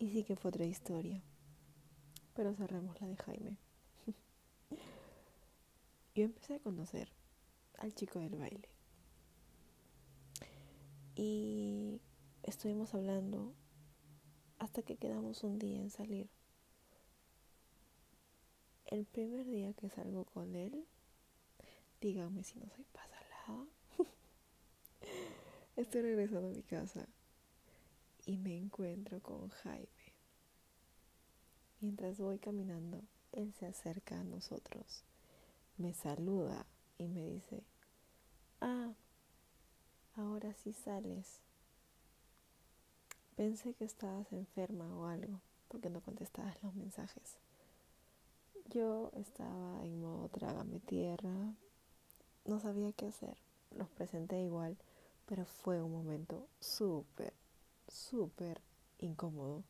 Y sí que fue otra historia. Pero cerremos la de Jaime. Yo empecé a conocer al chico del baile. Y estuvimos hablando hasta que quedamos un día en salir. El primer día que salgo con él, díganme si no soy pasalada. Estoy regresando a mi casa y me encuentro con Jaime. Mientras voy caminando, él se acerca a nosotros, me saluda y me dice, ah, ahora sí sales. Pensé que estabas enferma o algo, porque no contestabas los mensajes. Yo estaba en modo trágame tierra, no sabía qué hacer. Los presenté igual, pero fue un momento súper, súper incómodo.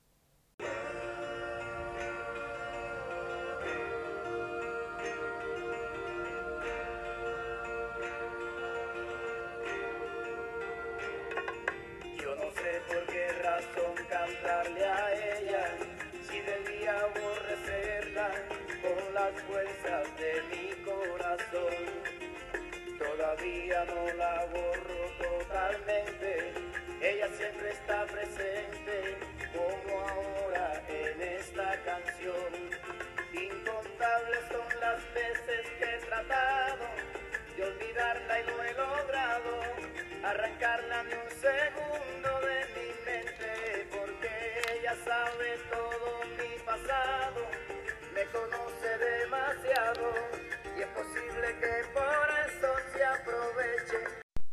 Yo no sé por qué razón cantarle a ella, si debía aborrecerla con las fuerzas de mi corazón. Todavía no la borro totalmente, ella siempre está presente, como ahora en esta canción. Incontables son las veces que he tratado de olvidarla y no he logrado arrancarla ni un segundo de mi mente porque ella sabe todo mi pasado, me conoce demasiado y es posible que por.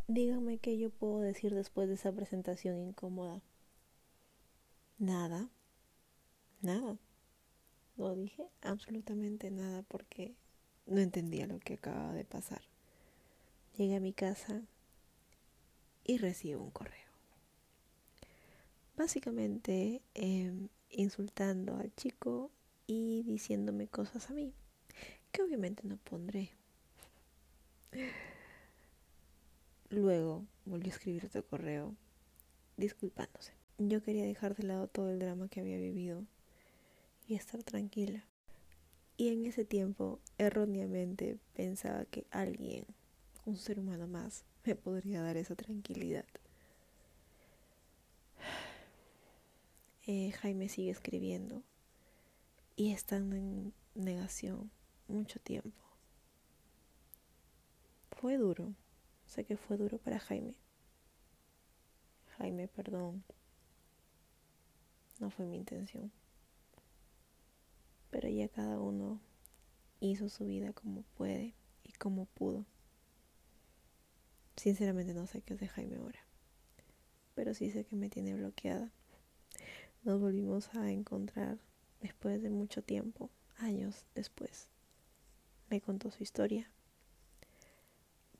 Dígame qué yo puedo decir después de esa presentación incómoda. Nada. Nada. No dije absolutamente nada porque no entendía lo que acababa de pasar. Llegué a mi casa y recibo un correo. Básicamente eh, insultando al chico y diciéndome cosas a mí, que obviamente no pondré. Luego volvió a escribir otro correo disculpándose. Yo quería dejar de lado todo el drama que había vivido y estar tranquila. Y en ese tiempo, erróneamente, pensaba que alguien, un ser humano más, me podría dar esa tranquilidad. Eh, Jaime sigue escribiendo y estando en negación mucho tiempo. Fue duro, sé que fue duro para Jaime. Jaime, perdón, no fue mi intención. Pero ya cada uno hizo su vida como puede y como pudo. Sinceramente no sé qué es de Jaime ahora. Pero sí sé que me tiene bloqueada. Nos volvimos a encontrar después de mucho tiempo, años después. Me contó su historia.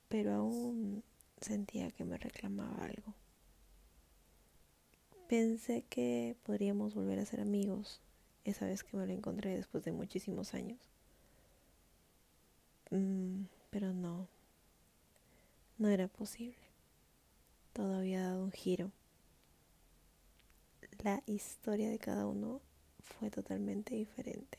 Pero aún sentía que me reclamaba algo. Pensé que podríamos volver a ser amigos esa vez que me lo encontré después de muchísimos años. Mm, pero no, no era posible. Todo había dado un giro. La historia de cada uno fue totalmente diferente.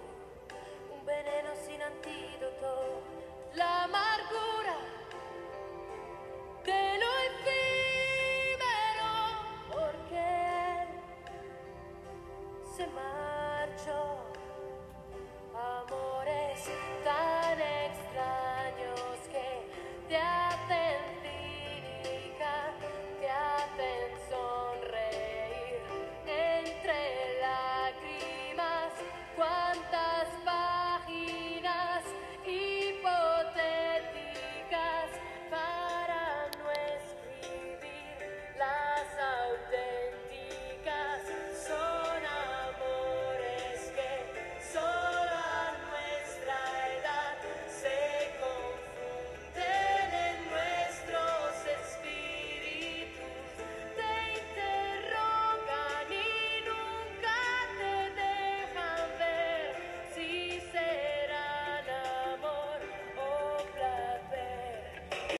un veneno sin antídoto